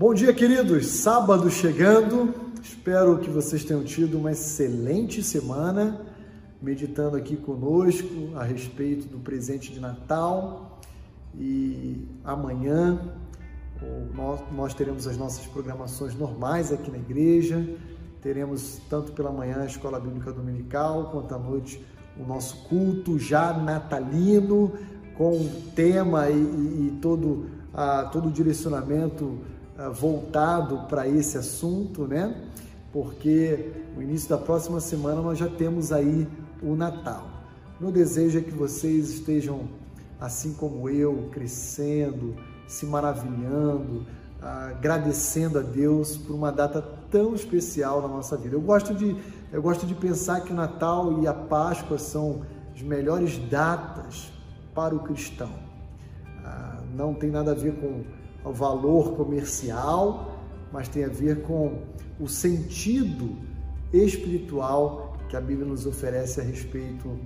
Bom dia, queridos. Sábado chegando. Espero que vocês tenham tido uma excelente semana, meditando aqui conosco a respeito do presente de Natal. E amanhã nós teremos as nossas programações normais aqui na igreja. Teremos tanto pela manhã a escola bíblica dominical, quanto à noite o nosso culto já natalino, com tema e, e, e todo, a, todo o direcionamento ah, voltado para esse assunto, né? Porque no início da próxima semana nós já temos aí o Natal. Meu desejo é que vocês estejam, assim como eu, crescendo, se maravilhando, agradecendo a Deus por uma data tão especial na nossa vida. Eu gosto de, eu gosto de pensar que o Natal e a Páscoa são as melhores datas para o cristão. Ah, não tem nada a ver com ao valor comercial, mas tem a ver com o sentido espiritual que a Bíblia nos oferece a respeito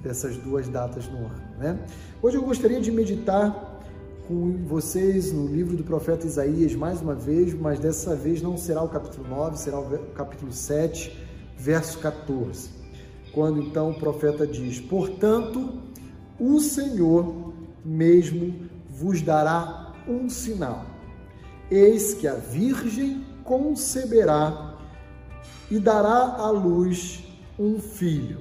dessas duas datas no ano. Né? Hoje eu gostaria de meditar com vocês no livro do profeta Isaías mais uma vez, mas dessa vez não será o capítulo 9, será o capítulo 7, verso 14. Quando então o profeta diz: Portanto, o Senhor mesmo vos dará um sinal. Eis que a Virgem conceberá e dará à luz um filho,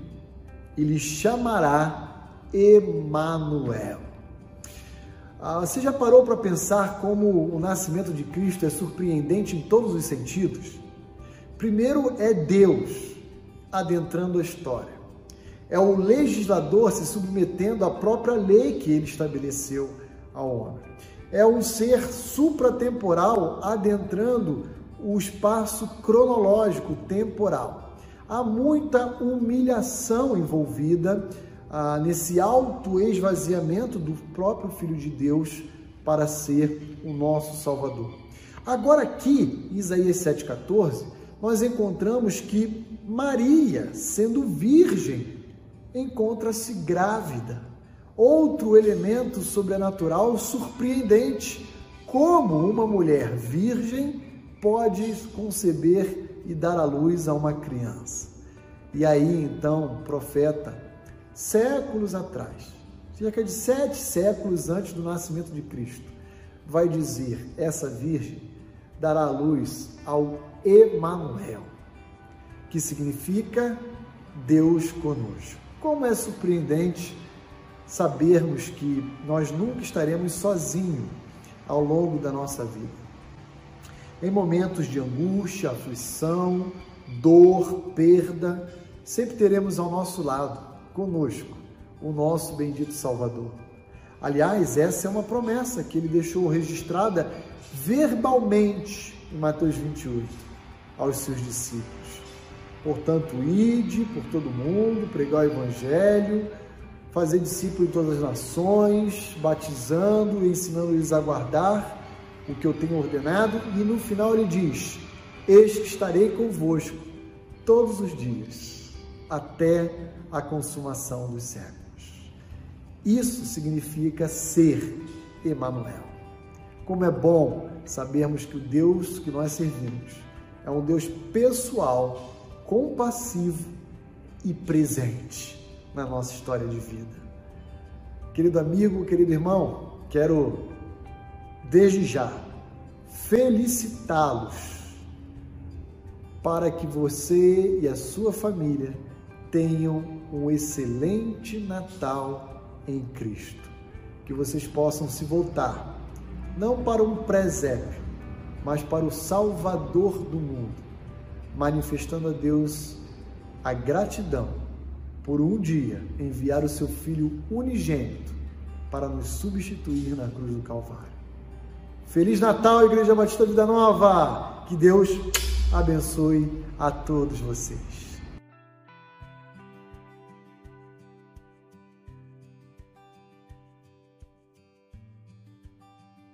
e lhe chamará Emanuel. Ah, você já parou para pensar como o nascimento de Cristo é surpreendente em todos os sentidos? Primeiro é Deus adentrando a história. É o legislador se submetendo à própria lei que ele estabeleceu ao homem é um ser supratemporal adentrando o espaço cronológico temporal. Há muita humilhação envolvida ah, nesse alto esvaziamento do próprio Filho de Deus para ser o nosso Salvador. Agora aqui, Isaías 7,14, nós encontramos que Maria, sendo virgem, encontra-se grávida outro elemento sobrenatural surpreendente. Como uma mulher virgem pode conceber e dar à luz a uma criança? E aí então, profeta, séculos atrás, cerca de sete séculos antes do nascimento de Cristo, vai dizer: essa virgem dará luz ao Emanuel, que significa Deus conosco. Como é surpreendente sabermos que nós nunca estaremos sozinhos ao longo da nossa vida. Em momentos de angústia, aflição, dor, perda, sempre teremos ao nosso lado, conosco, o nosso bendito Salvador. Aliás, essa é uma promessa que ele deixou registrada verbalmente em Mateus 28 aos seus discípulos. Portanto, ide por todo mundo, pregar o evangelho, fazer discípulo de todas as nações, batizando e ensinando-lhes a guardar o que eu tenho ordenado. E no final ele diz: Eis que estarei convosco todos os dias, até a consumação dos séculos. Isso significa ser Emanuel. Como é bom sabermos que o Deus que nós servimos é um Deus pessoal, compassivo e presente na nossa história de vida. Querido amigo, querido irmão, quero desde já felicitá-los para que você e a sua família tenham um excelente Natal em Cristo. Que vocês possam se voltar, não para um presépio, mas para o Salvador do mundo, manifestando a Deus a gratidão por um dia enviar o seu Filho unigênito para nos substituir na cruz do Calvário. Feliz Natal, Igreja Batista Vida Nova! Que Deus abençoe a todos vocês.